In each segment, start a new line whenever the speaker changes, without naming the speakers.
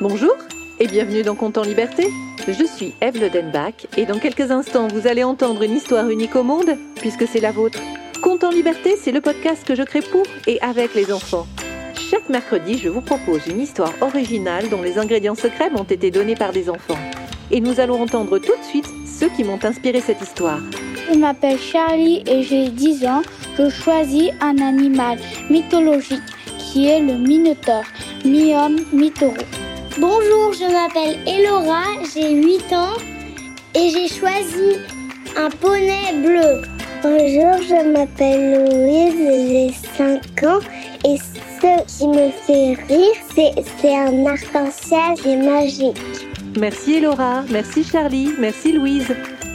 Bonjour et bienvenue dans Compte en Liberté. Je suis Eve Ledenbach et dans quelques instants vous allez entendre une histoire unique au monde puisque c'est la vôtre. Compte en Liberté, c'est le podcast que je crée pour et avec les enfants. Chaque mercredi, je vous propose une histoire originale dont les ingrédients secrets m'ont été donnés par des enfants. Et nous allons entendre tout de suite ceux qui m'ont inspiré cette histoire.
Je m'appelle Charlie et j'ai 10 ans. Je choisis un animal mythologique qui est le Minotaure, mi-homme, mi-taureau.
Bonjour, je m'appelle Elora, j'ai 8 ans et j'ai choisi un poney bleu.
Bonjour, je m'appelle Louise, j'ai 5 ans et ce qui me fait rire, c'est un arc-en-ciel qui est magique.
Merci Elora, merci Charlie, merci Louise.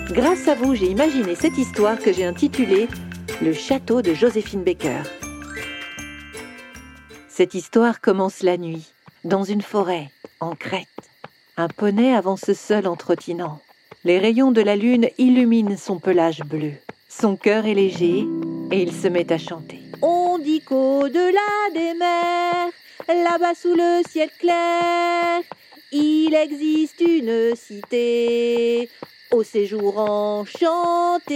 Grâce à vous, j'ai imaginé cette histoire que j'ai intitulée Le château de Joséphine Baker. Cette histoire commence la nuit, dans une forêt, en Crète. Un poney avance seul en trottinant. Les rayons de la lune illuminent son pelage bleu. Son cœur est léger et il se met à chanter. On dit qu'au-delà des mers, là-bas sous le ciel clair, il existe une cité au séjour enchanté.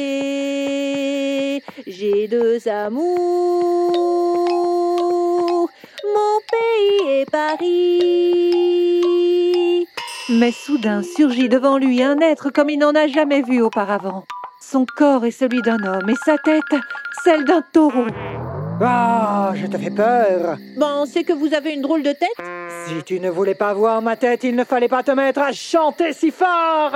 J'ai deux amours, et Paris. Mais soudain surgit devant lui un être comme il n'en a jamais vu auparavant. Son corps est celui d'un homme et sa tête celle d'un taureau.
Ah, je te fais peur.
Bon, c'est que vous avez une drôle de tête
Si tu ne voulais pas voir ma tête, il ne fallait pas te mettre à chanter si fort.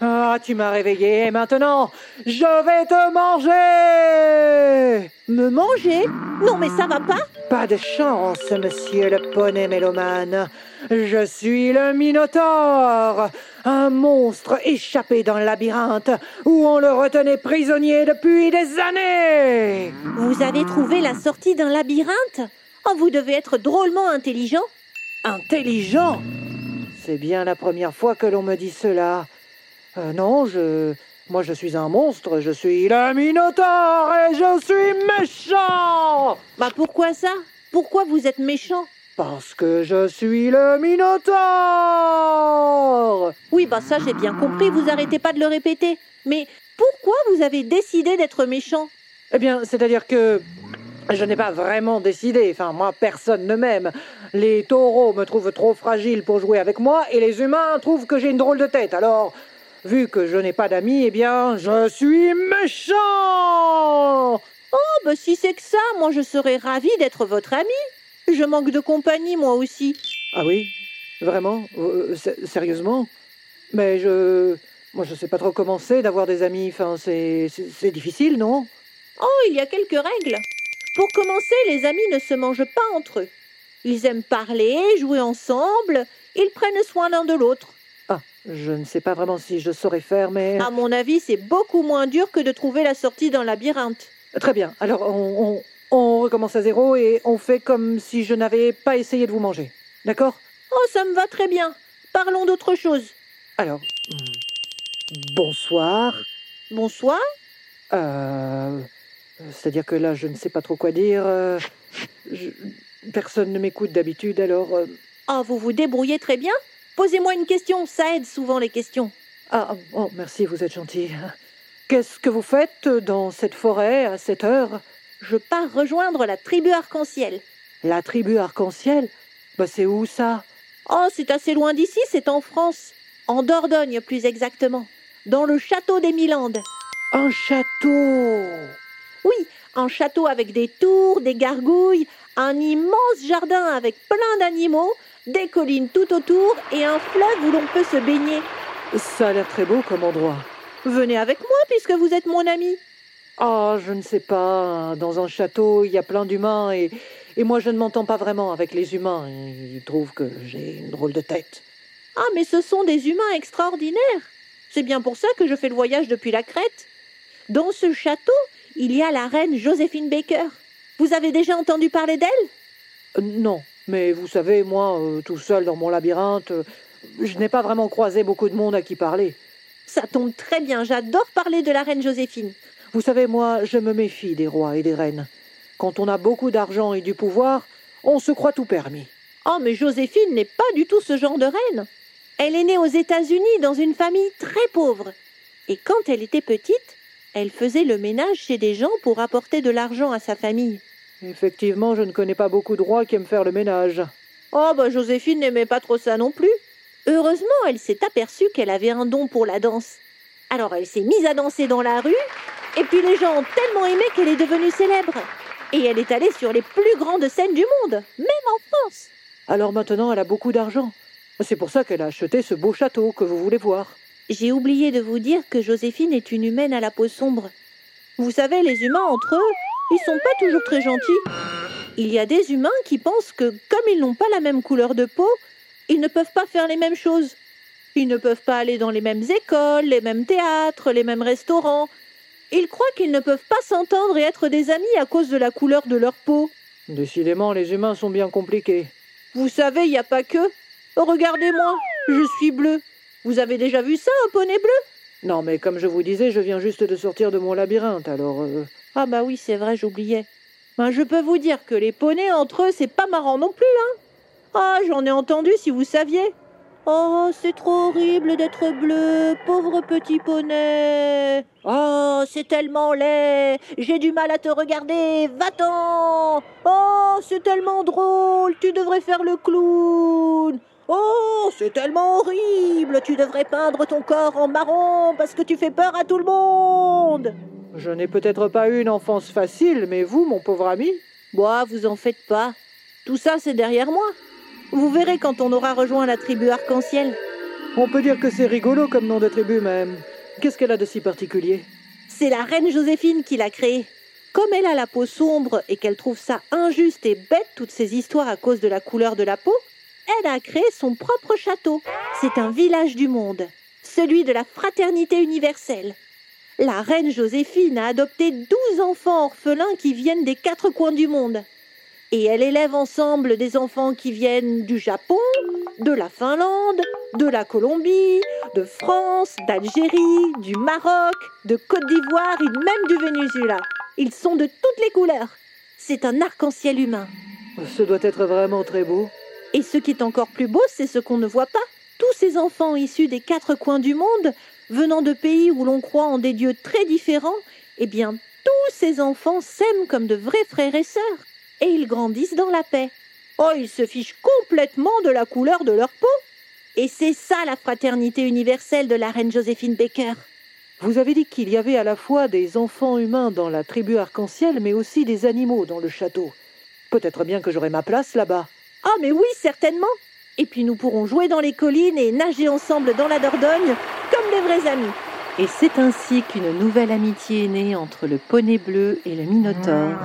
Ah, tu m'as réveillé et maintenant, je vais te manger.
Me manger? Non, mais ça va pas
Pas de chance, monsieur le poney mélomane. Je suis le Minotaure, un monstre échappé dans le labyrinthe où on le retenait prisonnier depuis des années.
Vous avez trouvé la sortie d'un labyrinthe? Oh, vous devez être drôlement intelligent.
Intelligent? C'est bien la première fois que l'on me dit cela. Euh, non, je... Moi, je suis un monstre, je suis le Minotaure et je suis méchant
Bah pourquoi ça? Pourquoi vous êtes méchant?
Parce que je suis le Minotaure
Oui, bah ça j'ai bien compris, vous arrêtez pas de le répéter. Mais pourquoi vous avez décidé d'être méchant?
Eh bien, c'est-à-dire que je n'ai pas vraiment décidé. Enfin, moi, personne ne m'aime. Les taureaux me trouvent trop fragile pour jouer avec moi et les humains trouvent que j'ai une drôle de tête. Alors, vu que je n'ai pas d'amis, eh bien, je suis méchant
Oh, bah si c'est que ça, moi je serais ravie d'être votre ami. Je manque de compagnie, moi aussi.
Ah oui Vraiment Euh, sé- Sérieusement Mais je... Moi, je sais pas trop comment c'est d'avoir des amis. Enfin, c'est difficile, non?
Oh, il y a quelques règles. Pour commencer, les amis ne se mangent pas entre eux. Ils aiment parler, jouer ensemble, ils prennent soin l'un de l'autre.
Ah, je ne sais pas vraiment si je saurais faire, mais...
À mon avis, c'est beaucoup moins dur que de trouver la sortie d'un labyrinthe.
Très bien. Alors, on, on, on recommence à zéro et on fait comme si je n'avais pas essayé de vous manger. D'accord?
Oh, ça me va très bien. Parlons d'autre chose.
Alors, hmm, bonsoir.
Bonsoir.
Euh, C'est-à-dire que là, je ne sais pas trop quoi dire. euh, je- personne ne m'écoute d'habitude, alors... euh,
Oh, vous vous débrouillez très bien. Posez-moi une question, ça aide souvent les questions.
Ah, oh, merci, vous êtes gentil. Qu'est-ce que vous faites dans cette forêt à cette heure?
Je pars rejoindre la tribu arc-en-ciel.
La tribu arc-en-ciel? Bah, c'est où ça?
Oh, c'est assez loin d'ici, c'est en France. En Dordogne, plus exactement. Dans le château des Milandes.
Un château
Oui, un château avec des tours, des gargouilles, un immense jardin avec plein d'animaux, des collines tout autour et un fleuve où l'on peut se baigner.
Ça a l'air très beau comme endroit.
Venez avec moi puisque vous êtes mon ami.
Ah, je ne sais pas. Dans un château, il y a plein d'humains et, et moi, je ne m'entends pas vraiment avec les humains. Ils trouvent que j'ai une drôle de tête.
Ah, mais ce sont des humains extraordinaires. C'est bien pour ça que je fais le voyage depuis la Crète. Dans ce château, il y a la reine Joséphine Baker. Vous avez déjà entendu parler d'elle?
Euh, non, mais vous savez, moi, euh, tout seul dans mon labyrinthe, euh, je n'ai pas vraiment croisé beaucoup de monde à qui parler.
Ça tombe très bien, j'adore parler de la reine Joséphine.
Vous savez, moi, je me méfie des rois et des reines. Quand on a beaucoup d'argent et du pouvoir, on se croit tout permis.
Oh, mais Joséphine n'est pas du tout ce genre de reine. Elle est née aux États-Unis dans une famille très pauvre. Et quand elle était petite, elle faisait le ménage chez des gens pour apporter de l'argent à sa famille.
Effectivement, je ne connais pas beaucoup de rois qui aiment faire le ménage.
Oh, bah Joséphine n'aimait pas trop ça non plus. Heureusement, elle s'est aperçue qu'elle avait un don pour la danse. Alors elle s'est mise à danser dans la rue, et puis les gens ont tellement aimé qu'elle est devenue célèbre. Et elle est allée sur les plus grandes scènes du monde, même en France.
Alors maintenant, elle a beaucoup d'argent. C'est pour ça qu'elle a acheté ce beau château que vous voulez voir.
J'ai oublié de vous dire que Joséphine est une humaine à la peau sombre. Vous savez, les humains entre eux, ils sont pas toujours très gentils. Il y a des humains qui pensent que, comme ils n'ont pas la même couleur de peau, ils ne peuvent pas faire les mêmes choses. Ils ne peuvent pas aller dans les mêmes écoles, les mêmes théâtres, les mêmes restaurants. Ils croient qu'ils ne peuvent pas s'entendre et être des amis à cause de la couleur de leur peau.
Décidément, les humains sont bien compliqués.
Vous savez, il n'y a pas que. Regardez-moi, je suis bleu. Vous avez déjà vu ça, un poney bleu?
Non, mais comme je vous disais, je viens juste de sortir de mon labyrinthe, alors... euh,
Ah bah oui, c'est vrai, j'oubliais. Ben, je peux vous dire que les poneys entre eux, c'est pas marrant non plus, hein. Ah, j'en ai entendu si vous saviez. Oh, c'est trop horrible d'être bleu, pauvre petit poney. Oh, c'est tellement laid. J'ai du mal à te regarder. Va-t'en. Oh, c'est tellement drôle. Tu devrais faire le clown. Oh, c'est tellement horrible. Tu devrais peindre ton corps en marron parce que tu fais peur à tout le monde.
Je n'ai peut-être pas eu une enfance facile, mais vous, mon pauvre ami
Bois, vous en faites pas. Tout ça, c'est derrière moi. Vous verrez quand on aura rejoint la tribu arc-en-ciel.
On peut dire que c'est rigolo comme nom de tribu, mais... Qu'est-ce qu'elle a de si particulier?
C'est la reine Joséphine qui l'a créée. Comme elle a la peau sombre et qu'elle trouve ça injuste et bête toutes ces histoires à cause de la couleur de la peau, elle a créé son propre château. C'est un village du monde, celui de la fraternité universelle. La reine Joséphine a adopté douze enfants orphelins qui viennent des quatre coins du monde. Et elle élève ensemble des enfants qui viennent du Japon, de la Finlande, de la Colombie, de France, d'Algérie, du Maroc, de Côte d'Ivoire et même du Venezuela. Ils sont de toutes les couleurs. C'est un arc-en-ciel humain.
Ce doit être vraiment très beau.
Et ce qui est encore plus beau, c'est ce qu'on ne voit pas. Tous ces enfants issus des quatre coins du monde, venant de pays où l'on croit en des dieux très différents, eh bien, tous ces enfants s'aiment comme de vrais frères et sœurs. Et ils grandissent dans la paix. Oh, ils se fichent complètement de la couleur de leur peau. Et c'est ça la fraternité universelle de la reine Joséphine Baker.
Vous avez dit qu'il y avait à la fois des enfants humains dans la tribu arc-en-ciel, mais aussi des animaux dans le château. Peut-être bien que j'aurai ma place là-bas.
Ah, mais oui, certainement. Et puis nous pourrons jouer dans les collines et nager ensemble dans la Dordogne, comme des vrais amis.
Et c'est ainsi qu'une nouvelle amitié est née entre le poney bleu et le minotaure,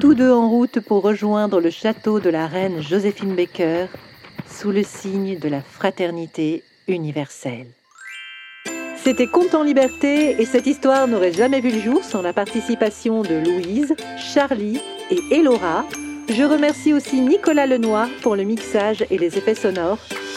tous deux en route pour rejoindre le château de la reine Joséphine Baker, sous le signe de la fraternité universelle.
C'était Conte en liberté et cette histoire n'aurait jamais vu le jour sans la participation de Louise, Charlie et Elora. Je remercie aussi Nicolas Lenoir pour le mixage et les effets sonores.